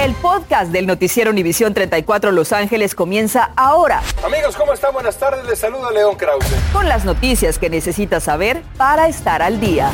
El podcast del noticiero Univisión 34 Los Ángeles comienza ahora. Amigos, ¿cómo están? Buenas tardes. Les saluda León Krause. Con las noticias que necesitas saber para estar al día.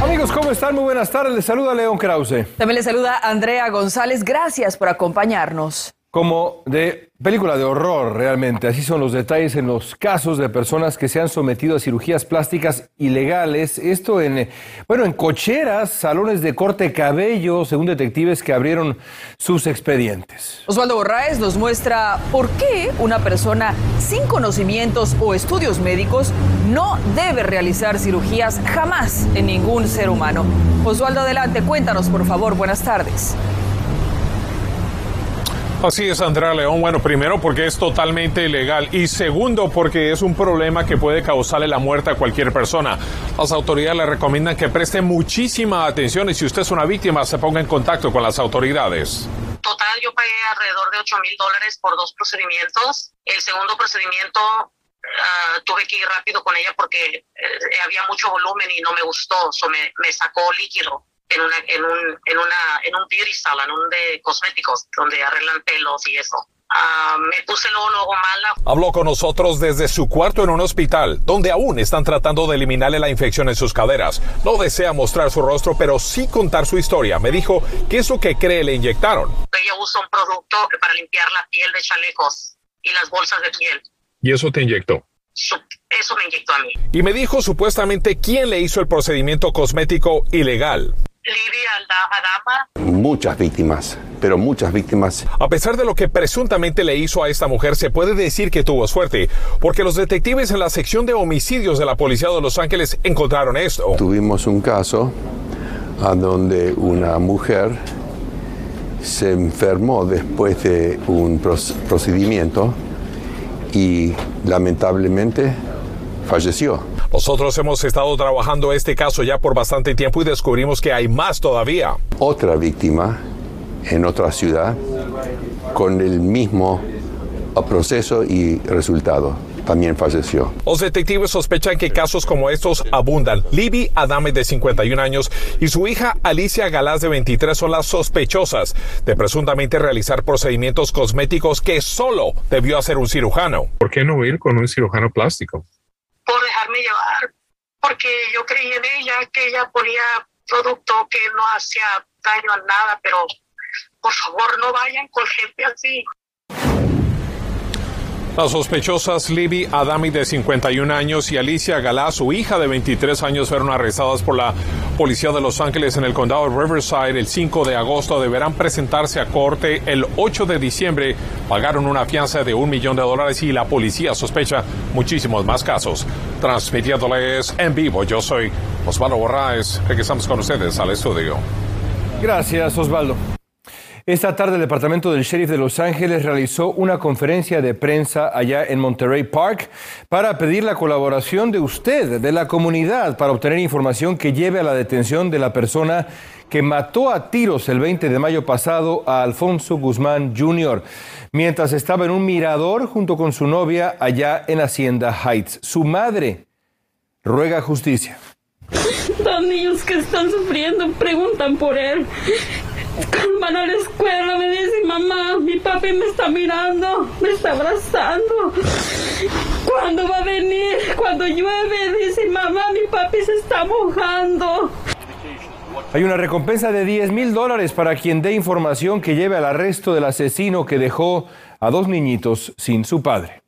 Amigos, ¿cómo están? Muy buenas tardes. Les saluda León Krause. También les saluda Andrea González. Gracias por acompañarnos como de película de horror realmente. Así son los detalles en los casos de personas que se han sometido a cirugías plásticas ilegales. Esto en, bueno, en cocheras, salones de corte cabello, según detectives que abrieron sus expedientes. Osvaldo Borraes nos muestra por qué una persona sin conocimientos o estudios médicos no debe realizar cirugías jamás en ningún ser humano. Osvaldo, adelante, cuéntanos por favor. Buenas tardes. Así es, Andrea León. Bueno, primero porque es totalmente ilegal y segundo porque es un problema que puede causarle la muerte a cualquier persona. Las autoridades le recomiendan que preste muchísima atención y si usted es una víctima se ponga en contacto con las autoridades. Total, yo pagué alrededor de 8 mil dólares por dos procedimientos. El segundo procedimiento ah, tuve que ir rápido con ella porque eh, había mucho volumen y no me gustó, so me, me sacó líquido en, una, en, un, en, una, en un beauty salon, un de cosméticos, donde arreglan pelos y eso. Uh, me puse luego, luego mala. Habló con nosotros desde su cuarto en un hospital, donde aún están tratando de eliminarle la infección en sus caderas. No desea mostrar su rostro, pero sí contar su historia. Me dijo que es lo que cree le inyectaron. Ella usa un producto para limpiar la piel de chalecos y las bolsas de piel. ¿Y eso te inyectó? Eso me inyectó a mí. Y me dijo supuestamente quién le hizo el procedimiento cosmético ilegal. Muchas víctimas, pero muchas víctimas. A pesar de lo que presuntamente le hizo a esta mujer, se puede decir que tuvo suerte, porque los detectives en la sección de homicidios de la Policía de Los Ángeles encontraron esto. Tuvimos un caso a donde una mujer se enfermó después de un procedimiento y lamentablemente falleció. Nosotros hemos estado trabajando este caso ya por bastante tiempo y descubrimos que hay más todavía. Otra víctima en otra ciudad con el mismo proceso y resultado. También falleció. Los detectives sospechan que casos como estos abundan. Libby Adame, de 51 años, y su hija Alicia Galás, de 23, son las sospechosas de presuntamente realizar procedimientos cosméticos que solo debió hacer un cirujano. ¿Por qué no ir con un cirujano plástico? Dejarme llevar, porque yo creí en ella, que ella ponía producto que no hacía daño a nada, pero por favor no vayan con gente así. Las sospechosas Libby Adami de 51 años y Alicia Galá, su hija de 23 años, fueron arrestadas por la policía de Los Ángeles en el condado de Riverside el 5 de agosto. Deberán presentarse a corte el 8 de diciembre. Pagaron una fianza de un millón de dólares y la policía sospecha muchísimos más casos. Transmitiéndoles en vivo, yo soy Osvaldo Borraes. Regresamos con ustedes al estudio. Gracias, Osvaldo. Esta tarde el Departamento del Sheriff de Los Ángeles realizó una conferencia de prensa allá en Monterey Park para pedir la colaboración de usted, de la comunidad, para obtener información que lleve a la detención de la persona que mató a tiros el 20 de mayo pasado a Alfonso Guzmán Jr. mientras estaba en un mirador junto con su novia allá en Hacienda Heights. Su madre ruega justicia. Los niños que están sufriendo preguntan por él. Van a la escuela, me dice mamá, mi papi me está mirando, me está abrazando. ¿Cuándo va a venir? Cuando llueve, dice mamá, mi papi se está mojando. Hay una recompensa de 10 mil dólares para quien dé información que lleve al arresto del asesino que dejó a dos niñitos sin su padre.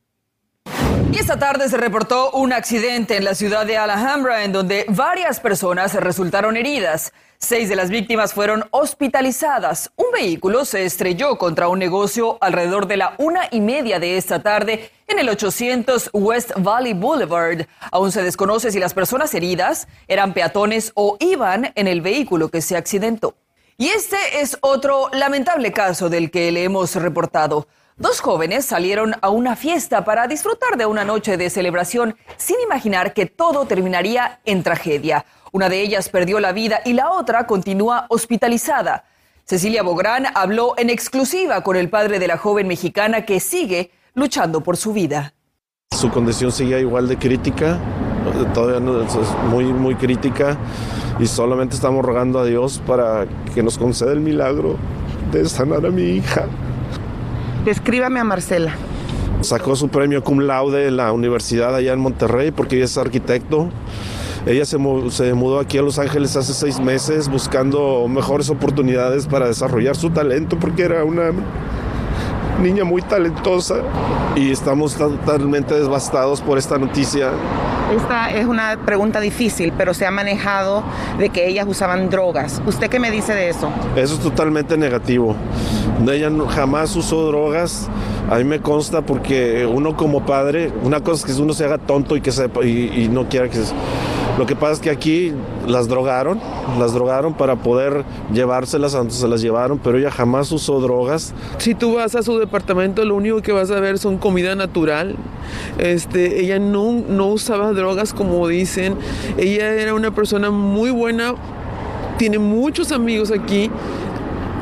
Y esta tarde se reportó un accidente en la ciudad de Alhambra en donde varias personas resultaron heridas. Seis de las víctimas fueron hospitalizadas. Un vehículo se estrelló contra un negocio alrededor de la una y media de esta tarde en el 800 West Valley Boulevard. Aún se desconoce si las personas heridas eran peatones o iban en el vehículo que se accidentó. Y este es otro lamentable caso del que le hemos reportado. Dos jóvenes salieron a una fiesta para disfrutar de una noche de celebración sin imaginar que todo terminaría en tragedia. Una de ellas perdió la vida y la otra continúa hospitalizada. Cecilia Bográn habló en exclusiva con el padre de la joven mexicana que sigue luchando por su vida. Su condición sigue igual de crítica todavía muy, muy crítica y solamente estamos rogando a Dios para que nos conceda el milagro de sanar a mi hija. Descríbame a Marcela. Sacó su premio cum laude en la universidad allá en Monterrey porque ella es arquitecto. Ella se, se, mudó aquí a Los Ángeles hace seis meses buscando mejores oportunidades para desarrollar su talento porque era una niña muy talentosa y estamos totalmente devastados por esta noticia. Esta es una pregunta difícil, pero se ha manejado de que ellas usaban drogas. ¿Usted qué me dice de eso? Eso es totalmente negativo. Ella jamás usó drogas. A mí me consta porque uno como padre, una cosa es que uno se haga tonto y que sepa y, no quiera que se lo que pasa es que aquí las drogaron, las drogaron para poder llevárselas, antes se las llevaron, pero ella jamás usó drogas. Si tú vas a su departamento, lo único que vas a ver son comida natural. Este, ella no, no usaba drogas como dicen. Ella era una persona muy buena, tiene muchos amigos aquí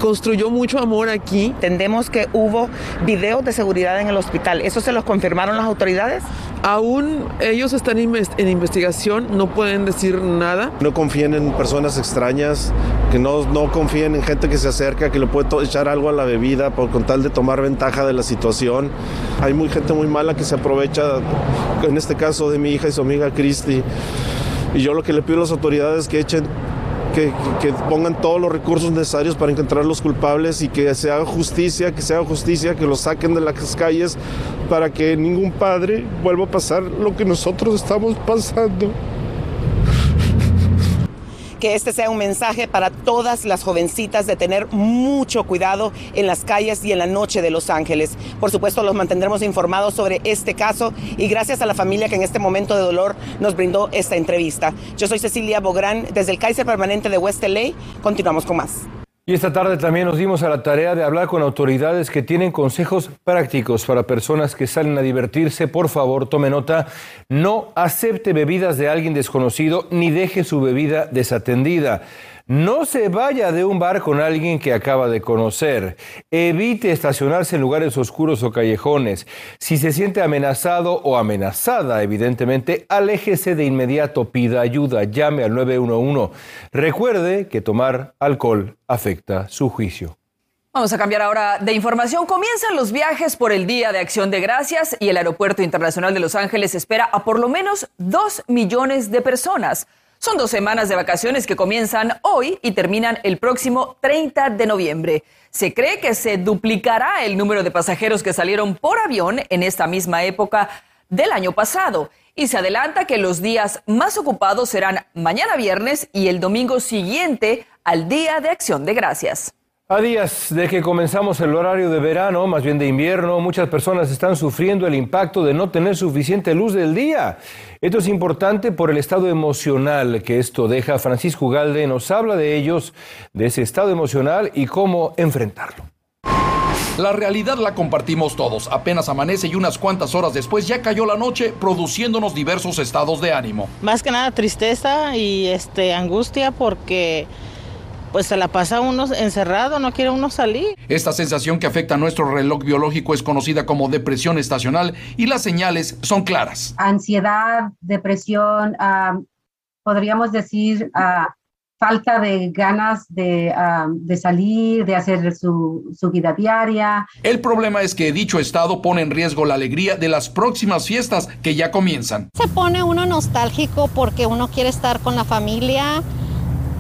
construyó mucho amor aquí. Entendemos que hubo videos de seguridad en el hospital. ¿Eso se los confirmaron las autoridades? Aún ellos están en investigación, no pueden decir nada. No confíen en personas extrañas, que no, no confíen en gente que se acerca, que le puede echar algo a la bebida por, con tal de tomar ventaja de la situación. Hay muy gente muy mala que se aprovecha, en este caso de mi hija y su amiga Christy. Y yo lo que le pido a las autoridades es que echen que, pongan todos los recursos necesarios para encontrar los culpables y que se haga justicia, que se haga justicia, que los saquen de las calles para que ningún padre vuelva a pasar lo que nosotros estamos pasando que este sea un mensaje para todas las jovencitas de tener mucho cuidado en las calles y en la noche de Los Ángeles. Por supuesto, los mantendremos informados sobre este caso y gracias a la familia que en este momento de dolor nos brindó esta entrevista. Yo soy Cecilia Bográn desde el Kaiser Permanente de West LA. Continuamos con más. Y esta tarde también nos dimos a la tarea de hablar con autoridades que tienen consejos prácticos para personas que salen a divertirse. Por favor, tome nota, no acepte bebidas de alguien desconocido ni deje su bebida desatendida. No se vaya de un bar con alguien que acaba de conocer. Evite estacionarse en lugares oscuros o callejones. Si se siente amenazado o amenazada, evidentemente, aléjese de inmediato, pida ayuda, llame al 911. Recuerde que tomar alcohol afecta su juicio. Vamos a cambiar ahora de información. Comienzan los viajes por el Día de Acción de Gracias y el Aeropuerto Internacional de Los Ángeles espera a por lo menos dos millones de personas. Son dos semanas de vacaciones que comienzan hoy y terminan el próximo 30 de noviembre. Se cree que se duplicará el número de pasajeros que salieron por avión en esta misma época del año pasado. Y se adelanta que los días más ocupados serán mañana viernes y el domingo siguiente al Día de Acción de Gracias. A días de que comenzamos el horario de verano, más bien de invierno, muchas personas están sufriendo el impacto de no tener suficiente luz del día. Esto es importante por el estado emocional que esto deja. Francisco Galde nos habla de ellos, de ese estado emocional y cómo enfrentarlo. La realidad la compartimos todos. Apenas amanece y unas cuantas horas después ya cayó la noche, produciéndonos diversos estados de ánimo. Más que nada tristeza y este angustia porque pues se la pasa uno encerrado, no quiere uno salir. Esta sensación que afecta a nuestro reloj biológico es conocida como depresión estacional y las señales son claras. Ansiedad, depresión, podríamos decir falta de ganas de, de, salir, de hacer su, su vida diaria. El problema es que dicho estado pone en riesgo la alegría de las próximas fiestas que ya comienzan. Se pone uno nostálgico porque uno quiere estar con la familia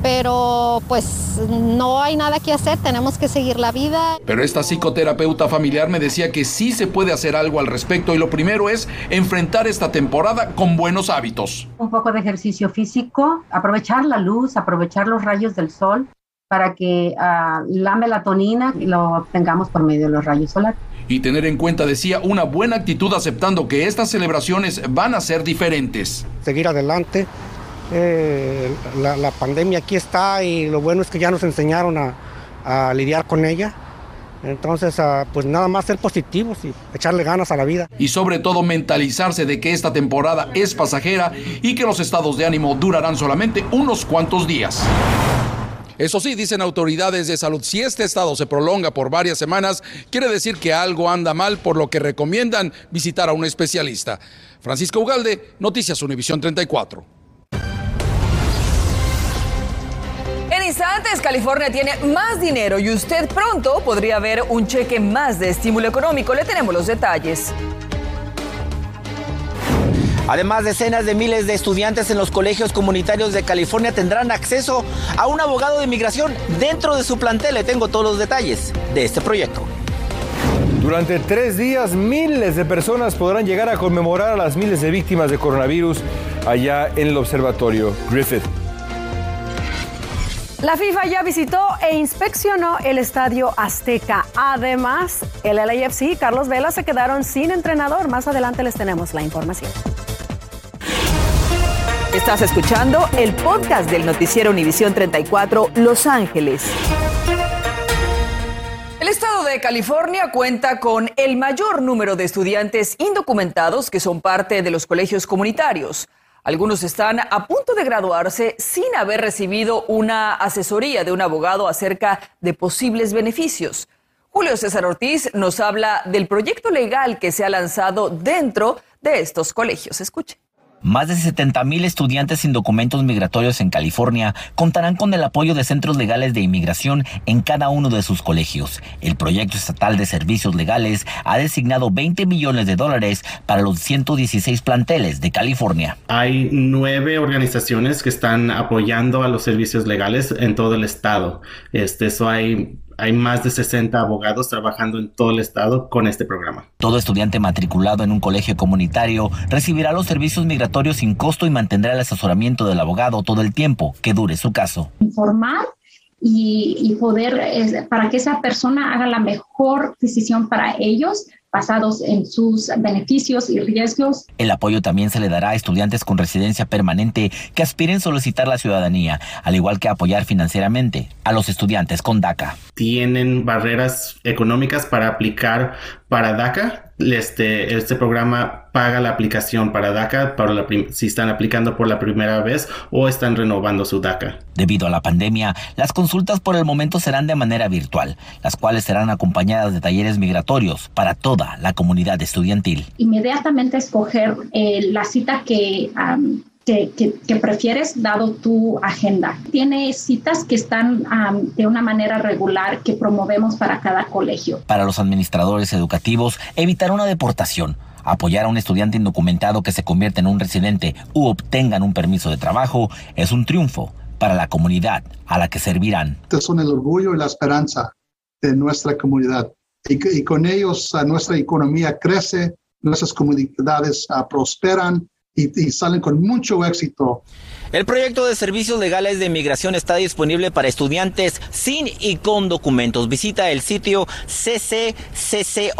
pero pues no hay nada que hacer, tenemos que seguir la vida. Pero esta psicoterapeuta familiar me decía que sí se puede hacer algo al respecto y lo primero es enfrentar esta temporada con buenos hábitos. Un poco de ejercicio físico, aprovechar la luz, aprovechar los rayos del sol para que uh, la melatonina lo obtengamos por medio de los rayos solares. Y tener en cuenta, decía, una buena actitud aceptando que estas celebraciones van a ser diferentes. Seguir adelante, eh, la, pandemia aquí está y lo bueno es que ya nos enseñaron a, lidiar con ella. Entonces, ah, pues nada más ser positivos y echarle ganas a la vida. Y sobre todo mentalizarse de que esta temporada es pasajera y que los estados de ánimo durarán solamente unos cuantos días. Eso sí, dicen autoridades de salud, si este estado se prolonga por varias semanas, quiere decir que algo anda mal, por lo que recomiendan visitar a un especialista. Francisco Ugalde, Noticias Univisión 34. California tiene más dinero y usted pronto podría ver un cheque más de estímulo económico. Le tenemos los detalles. Además, decenas de miles de estudiantes en los colegios comunitarios de California tendrán acceso a un abogado de inmigración dentro de su plantel. Le tengo todos los detalles de este proyecto. Durante tres días, miles de personas podrán llegar a conmemorar a las miles de víctimas de coronavirus allá en el observatorio Griffith. La FIFA ya visitó e inspeccionó el estadio Azteca. Además, el LAFC y Carlos Vela se quedaron sin entrenador. Más adelante les tenemos la información. Estás escuchando el podcast del noticiero Univisión 34 Los Ángeles. El estado de California cuenta con el mayor número de estudiantes indocumentados que son parte de los colegios comunitarios. Algunos están a punto de graduarse sin haber recibido una asesoría de un abogado acerca de posibles beneficios. Julio César Ortiz nos habla del proyecto legal que se ha lanzado dentro de estos colegios. Escuche. Más de 70 mil estudiantes sin documentos migratorios en California contarán con el apoyo de centros legales de inmigración en cada uno de sus colegios. El proyecto estatal de servicios legales ha designado 20 millones de dólares para los 116 planteles de California. Hay nueve organizaciones que están apoyando a los servicios legales en todo el estado. Este, eso hay hay más de 60 abogados trabajando en todo el estado con este programa. Todo estudiante matriculado en un colegio comunitario recibirá los servicios migratorios sin costo y mantendrá el asesoramiento del abogado todo el tiempo que dure su caso. Informar y, poder, para que esa persona haga la mejor decisión para ellos basados en sus beneficios y riesgos. El apoyo también se le dará a estudiantes con residencia permanente que aspiren a solicitar la ciudadanía, al igual que apoyar financieramente a los estudiantes con DACA. Tienen barreras económicas para aplicar para DACA. Este, este programa paga la aplicación para DACA para si están aplicando por la primera vez o están renovando su DACA. Debido a la pandemia, las consultas por el momento serán de manera virtual, las cuales serán acompañadas de talleres migratorios para toda la comunidad estudiantil. Inmediatamente escoger eh, la cita que que, prefieres dado tu agenda. Tiene citas que están de una manera regular que promovemos para cada colegio. Para los administradores educativos, evitar una deportación apoyar a un estudiante indocumentado que se convierte en un residente u obtengan un permiso de trabajo es un triunfo para la comunidad a la que servirán. Son el orgullo y la esperanza de nuestra comunidad. Y, y con ellos nuestra economía crece, nuestras comunidades prosperan y, salen con mucho éxito. El proyecto de servicios legales de inmigración está disponible para estudiantes sin y con documentos. Visita el sitio cccco.edu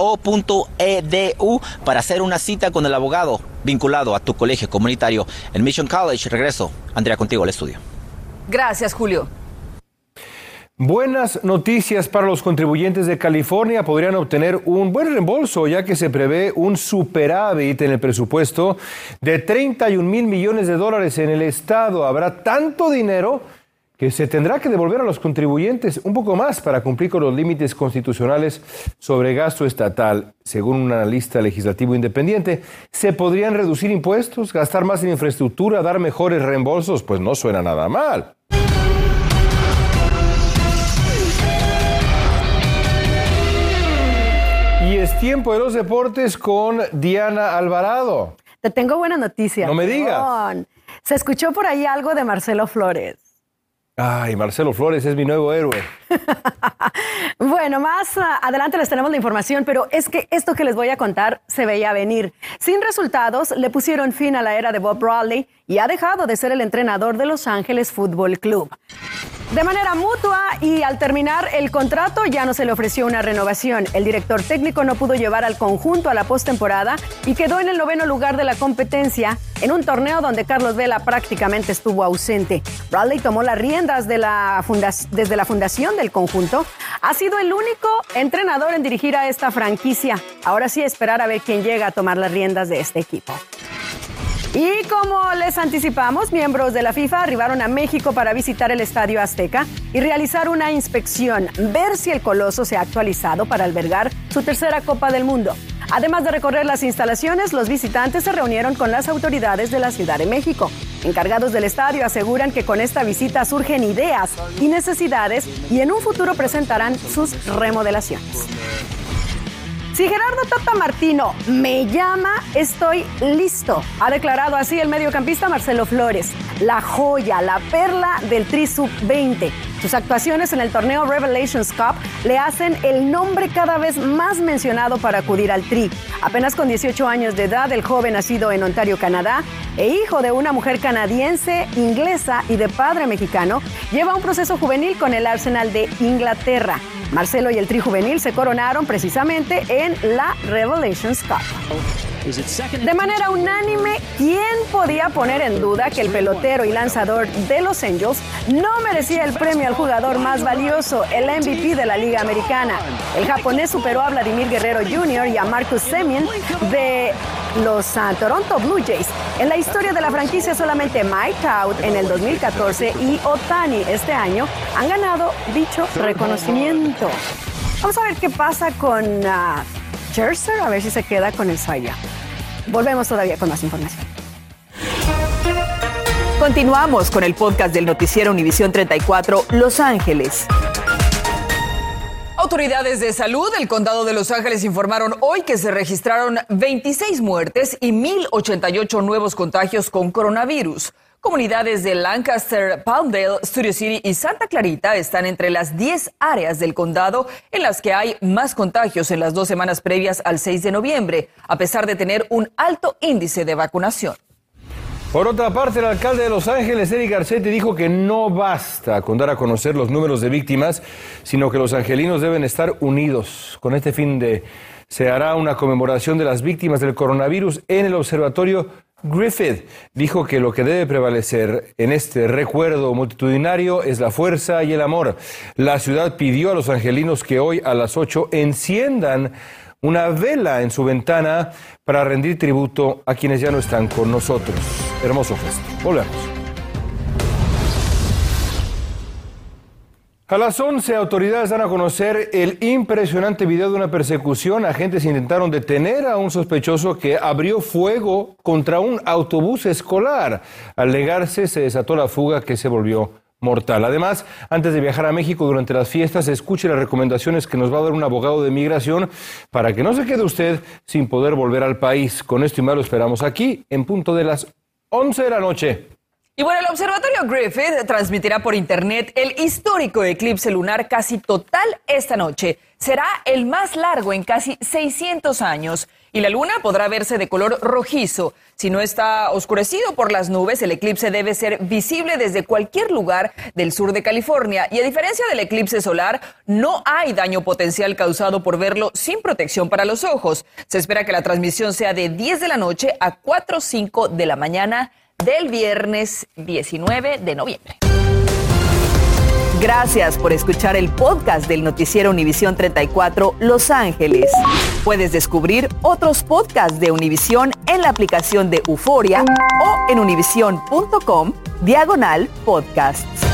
para hacer una cita con el abogado vinculado a tu colegio comunitario. En Mission College, regreso. Andrea, contigo al estudio. Gracias, Julio. Buenas noticias para los contribuyentes de California. Podrían obtener un buen reembolso ya que se prevé un superávit en el presupuesto de 31 mil millones de dólares en el estado. Habrá tanto dinero que se tendrá que devolver a los contribuyentes un poco más para cumplir con los límites constitucionales sobre gasto estatal. Según un analista legislativo independiente, ¿se podrían reducir impuestos, gastar más en infraestructura, dar mejores reembolsos? Pues no suena nada mal. Es tiempo de los deportes con Diana Alvarado. Te tengo buena noticia. No me digas. Se escuchó por ahí algo de Marcelo Flores. Ay, Marcelo Flores es mi nuevo héroe. bueno, más adelante les tenemos la información, pero es que esto que les voy a contar se veía venir. Sin resultados, le pusieron fin a la era de Bob Bradley y ha dejado de ser el entrenador de Los Ángeles Fútbol Club. De manera mutua y al terminar el contrato ya no se le ofreció una renovación. El director técnico no pudo llevar al conjunto a la postemporada y quedó en el noveno lugar de la competencia en un torneo donde Carlos Vela prácticamente estuvo ausente. Bradley tomó las riendas de desde la fundación del conjunto. Ha sido el único entrenador en dirigir a esta franquicia. Ahora sí esperar a ver quién llega a tomar las riendas de este equipo. Y como les anticipamos, miembros de la FIFA arribaron a México para visitar el Estadio Azteca y realizar una inspección, ver si el Coloso se ha actualizado para albergar su tercera Copa del Mundo. Además de recorrer las instalaciones, los visitantes se reunieron con las autoridades de la Ciudad de México. Encargados del estadio aseguran que con esta visita surgen ideas y necesidades y en un futuro presentarán sus remodelaciones. Si Gerardo Tata Martino me llama, estoy listo. Ha declarado así el mediocampista Marcelo Flores, la joya, la perla del Tri Sub 20. Sus actuaciones en el torneo Revelations Cup le hacen el nombre cada vez más mencionado para acudir al Tri. Apenas con 18 años de edad, el joven nacido en Ontario, Canadá, e hijo de una mujer canadiense, inglesa y de padre mexicano, lleva un proceso juvenil con el Arsenal de Inglaterra. Marcelo y el Tri Juvenil se coronaron precisamente en la Revelations Cup. De manera unánime, ¿quién podía poner en duda que el pelotero y lanzador de Los Angels no merecía el premio al jugador más valioso, el MVP de la Liga Americana? El japonés superó a Vladimir Guerrero Jr. y a Marcus Semien de los uh, Toronto Blue Jays. En la historia de la franquicia, solamente Mike Trout en el 2014 y Otani este año han ganado dicho reconocimiento. Vamos a ver qué pasa con uh, Scherzer, a ver si se queda con el Saya. Volvemos todavía con más información. Continuamos con el podcast del noticiero Univisión 34 Los Ángeles. Autoridades de salud del condado de Los Ángeles informaron hoy que se registraron 26 muertes y 1.088 nuevos contagios con coronavirus. Comunidades de Lancaster, Palmdale, Studio City y Santa Clarita están entre las 10 áreas del condado en las que hay más contagios en las dos semanas previas al 6 de noviembre, a pesar de tener un alto índice de vacunación. Por otra parte, el alcalde de Los Ángeles, Eric Garcetti, dijo que no basta con dar a conocer los números de víctimas, sino que los angelinos deben estar unidos. Con este fin de se hará una conmemoración de las víctimas del coronavirus en el observatorio Griffith dijo que lo que debe prevalecer en este recuerdo multitudinario es la fuerza y el amor. La ciudad pidió a los angelinos que hoy a las 8 enciendan una vela en su ventana para rendir tributo a quienes ya no están con nosotros. Hermoso gesto. Volvemos. A las 11, autoridades dan a conocer el impresionante video de una persecución. Agentes intentaron detener a un sospechoso que abrió fuego contra un autobús escolar. Al negarse, se desató la fuga que se volvió mortal. Además, antes de viajar a México durante las fiestas, escuche las recomendaciones que nos va a dar un abogado de migración para que no se quede usted sin poder volver al país. Con esto y más lo esperamos aquí en punto de las 11 de la noche. Y bueno, el Observatorio Griffith transmitirá por Internet el histórico eclipse lunar casi total esta noche. Será el más largo en casi 600 años y la luna podrá verse de color rojizo. Si no está oscurecido por las nubes, el eclipse debe ser visible desde cualquier lugar del sur de California. Y a diferencia del eclipse solar, no hay daño potencial causado por verlo sin protección para los ojos. Se espera que la transmisión sea de 10 de la noche a 4 o 5 de la mañana del viernes 19 de noviembre. Gracias por escuchar el podcast del noticiero Univisión 34 Los Ángeles. Puedes descubrir otros podcasts de Univisión en la aplicación de Euforia o en univision.com diagonal podcasts.